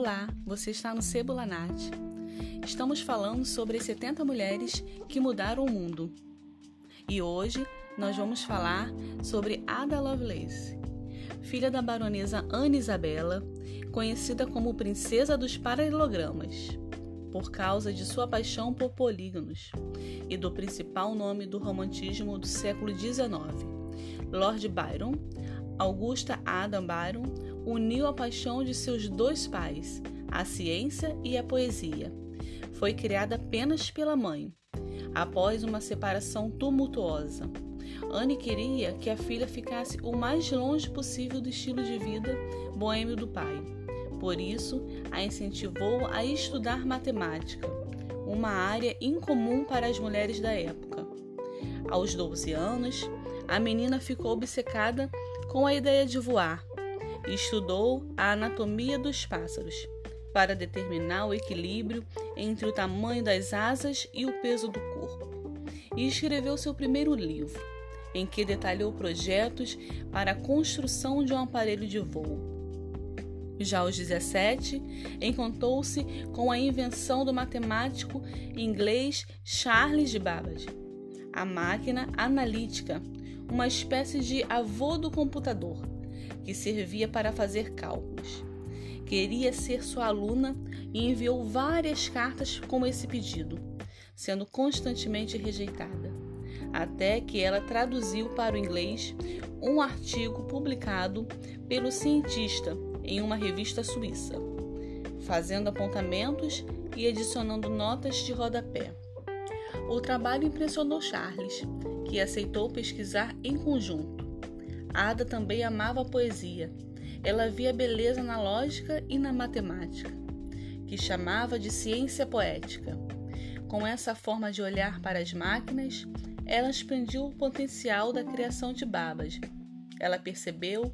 Olá, você está no Cebulanat. Estamos falando sobre as 70 mulheres que mudaram o mundo. E hoje nós vamos falar sobre Ada Lovelace, filha da baronesa Ana Isabela, conhecida como Princesa dos Paralelogramas, por causa de sua paixão por polígonos e do principal nome do romantismo do século XIX, Lord Byron, Augusta Adam Byron uniu a paixão de seus dois pais, a ciência e a poesia. Foi criada apenas pela mãe, após uma separação tumultuosa. Anne queria que a filha ficasse o mais longe possível do estilo de vida boêmio do pai. Por isso, a incentivou a estudar matemática, uma área incomum para as mulheres da época. Aos 12 anos, a menina ficou obcecada com a ideia de voar e estudou a anatomia dos pássaros para determinar o equilíbrio entre o tamanho das asas e o peso do corpo. E escreveu seu primeiro livro, em que detalhou projetos para a construção de um aparelho de voo. Já aos 17, encantou-se com a invenção do matemático inglês Charles Babbage, a máquina analítica, uma espécie de avô do computador, que servia para fazer cálculos. Queria ser sua aluna e enviou várias cartas com esse pedido, sendo constantemente rejeitada, até que ela traduziu para o inglês um artigo publicado pelo cientista em uma revista suíça, fazendo apontamentos e adicionando notas de rodapé. O trabalho impressionou Charles, que aceitou pesquisar em conjunto. Ada também amava a poesia. Ela via beleza na lógica e na matemática, que chamava de ciência poética. Com essa forma de olhar para as máquinas, ela expandiu o potencial da criação de Babbage. Ela percebeu,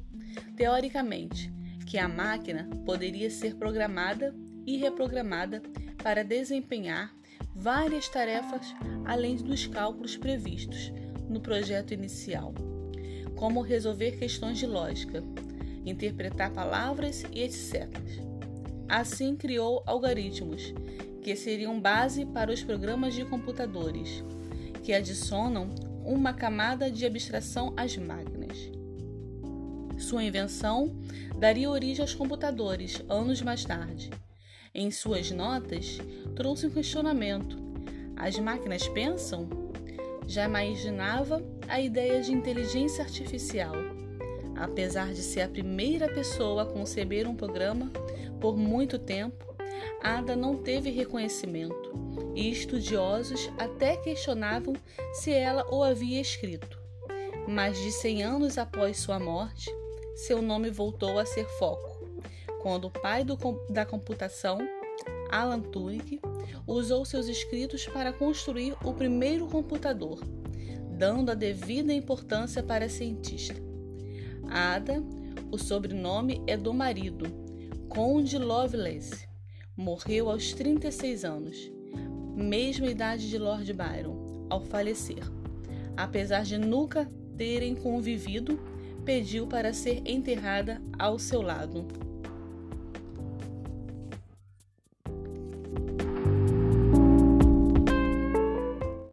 teoricamente, que a máquina poderia ser programada e reprogramada para desempenhar várias tarefas além dos cálculos previstos no projeto inicial, como resolver questões de lógica, interpretar palavras e etc. Assim criou algoritmos que seriam base para os programas de computadores, que adicionam uma camada de abstração às máquinas. Sua invenção daria origem aos computadores anos mais tarde. Em suas notas, trouxe um questionamento: as máquinas pensam? já imaginava a ideia de inteligência artificial. Apesar de ser a primeira pessoa a conceber um programa por muito tempo, Ada não teve reconhecimento e estudiosos até questionavam se ela o havia escrito. Mais de 100 anos após sua morte, seu nome voltou a ser foco, quando o pai do, da computação, Alan Turing, usou seus escritos para construir o primeiro computador, dando a devida importância para a cientista. Ada, o sobrenome é do marido, Conde Lovelace. Morreu aos 36 anos, mesma idade de Lord Byron, ao falecer. Apesar de nunca terem convivido, pediu para ser enterrada ao seu lado.